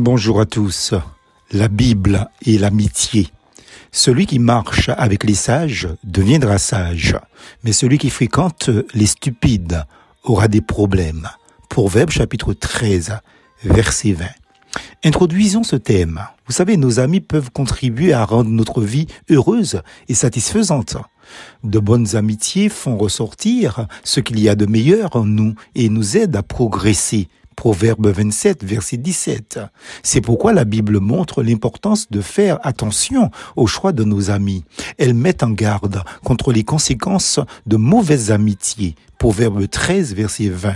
Bonjour à tous. La Bible et l'amitié. Celui qui marche avec les sages deviendra sage, mais celui qui fréquente les stupides aura des problèmes. Proverbe chapitre 13, verset 20. Introduisons ce thème. Vous savez, nos amis peuvent contribuer à rendre notre vie heureuse et satisfaisante. De bonnes amitiés font ressortir ce qu'il y a de meilleur en nous et nous aident à progresser Proverbe 27, verset 17. C'est pourquoi la Bible montre l'importance de faire attention au choix de nos amis. Elle met en garde contre les conséquences de mauvaises amitiés. Proverbe 13, verset 20.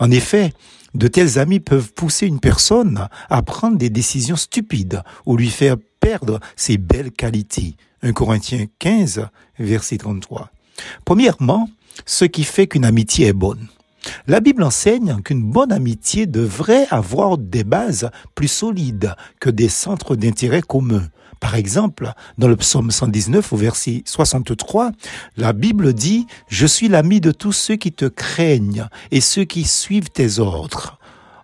En effet, de tels amis peuvent pousser une personne à prendre des décisions stupides ou lui faire perdre ses belles qualités. 1 Corinthiens 15, verset 33. Premièrement, ce qui fait qu'une amitié est bonne. La Bible enseigne qu'une bonne amitié devrait avoir des bases plus solides que des centres d'intérêt communs. Par exemple, dans le psaume 119 au verset 63, la Bible dit ⁇ Je suis l'ami de tous ceux qui te craignent et ceux qui suivent tes ordres ⁇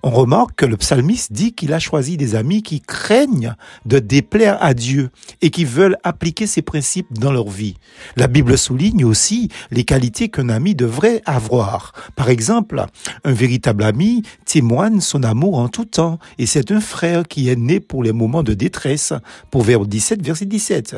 on remarque que le psalmiste dit qu'il a choisi des amis qui craignent de déplaire à Dieu et qui veulent appliquer ses principes dans leur vie. La Bible souligne aussi les qualités qu'un ami devrait avoir. Par exemple, un véritable ami témoigne son amour en tout temps et c'est un frère qui est né pour les moments de détresse. Proverbe 17, verset 17.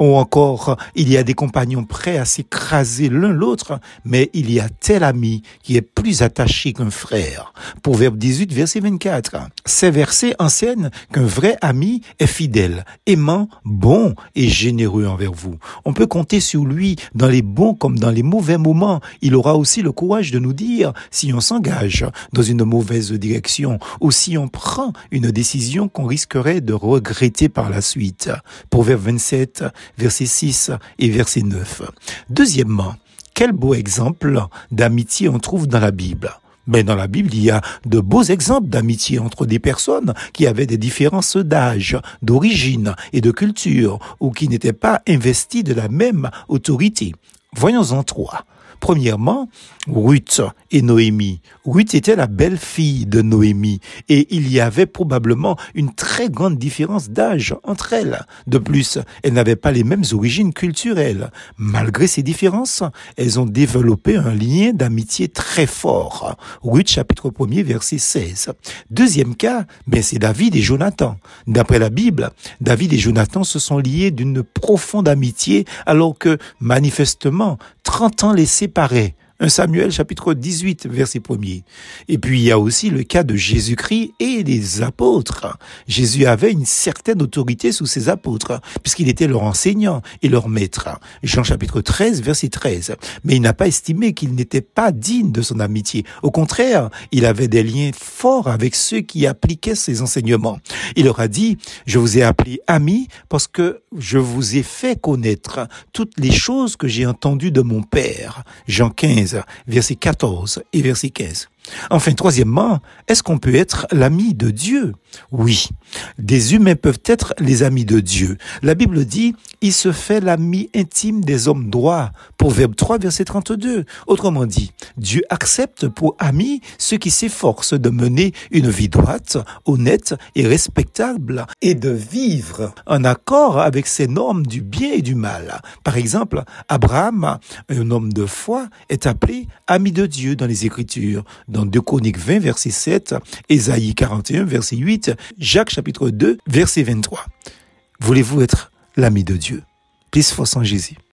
Ou encore, il y a des compagnons prêts à s'écraser l'un l'autre, mais il y a tel ami qui est plus attaché qu'un frère. Proverbe 18, verset 24. Ces versets enseignent qu'un vrai ami est fidèle, aimant, bon et généreux envers vous. On peut compter sur lui dans les bons comme dans les mauvais moments. Il aura aussi le courage de nous dire si on s'engage dans une mauvaise direction ou si on prend une décision qu'on risquerait de regretter par la suite. Proverbe 27, verset 6 et verset 9. Deuxièmement, quel beau exemple d'amitié on trouve dans la Bible. Mais dans la Bible, il y a de beaux exemples d'amitié entre des personnes qui avaient des différences d'âge, d'origine et de culture, ou qui n'étaient pas investies de la même autorité. Voyons-en trois. Premièrement, Ruth et Noémie. Ruth était la belle-fille de Noémie et il y avait probablement une très grande différence d'âge entre elles. De plus, elles n'avaient pas les mêmes origines culturelles. Malgré ces différences, elles ont développé un lien d'amitié très fort. Ruth chapitre 1er verset 16. Deuxième cas, ben c'est David et Jonathan. D'après la Bible, David et Jonathan se sont liés d'une profonde amitié alors que manifestement 30 ans les séparaient. 1 Samuel chapitre 18 verset 1er. Et puis il y a aussi le cas de Jésus-Christ et des apôtres. Jésus avait une certaine autorité sous ses apôtres puisqu'il était leur enseignant et leur maître. Jean chapitre 13 verset 13. Mais il n'a pas estimé qu'il n'était pas digne de son amitié. Au contraire, il avait des liens forts avec ceux qui appliquaient ses enseignements. Il leur a dit, je vous ai appelé amis parce que je vous ai fait connaître toutes les choses que j'ai entendues de mon Père. Jean 15 verset 14 et verset 15. Enfin, troisièmement, est-ce qu'on peut être l'ami de Dieu? Oui, des humains peuvent être les amis de Dieu. La Bible dit, il se fait l'ami intime des hommes droits. Proverbe 3, verset 32. Autrement dit, Dieu accepte pour amis ceux qui s'efforcent de mener une vie droite, honnête et respectable et de vivre en accord avec ses normes du bien et du mal. Par exemple, Abraham, un homme de foi, est appelé ami de Dieu dans les Écritures dans 2 Chroniques 20, verset 7, Ésaïe 41, verset 8, Jacques chapitre 2, verset 23. Voulez-vous être l'ami de Dieu? Plus force en Jésus.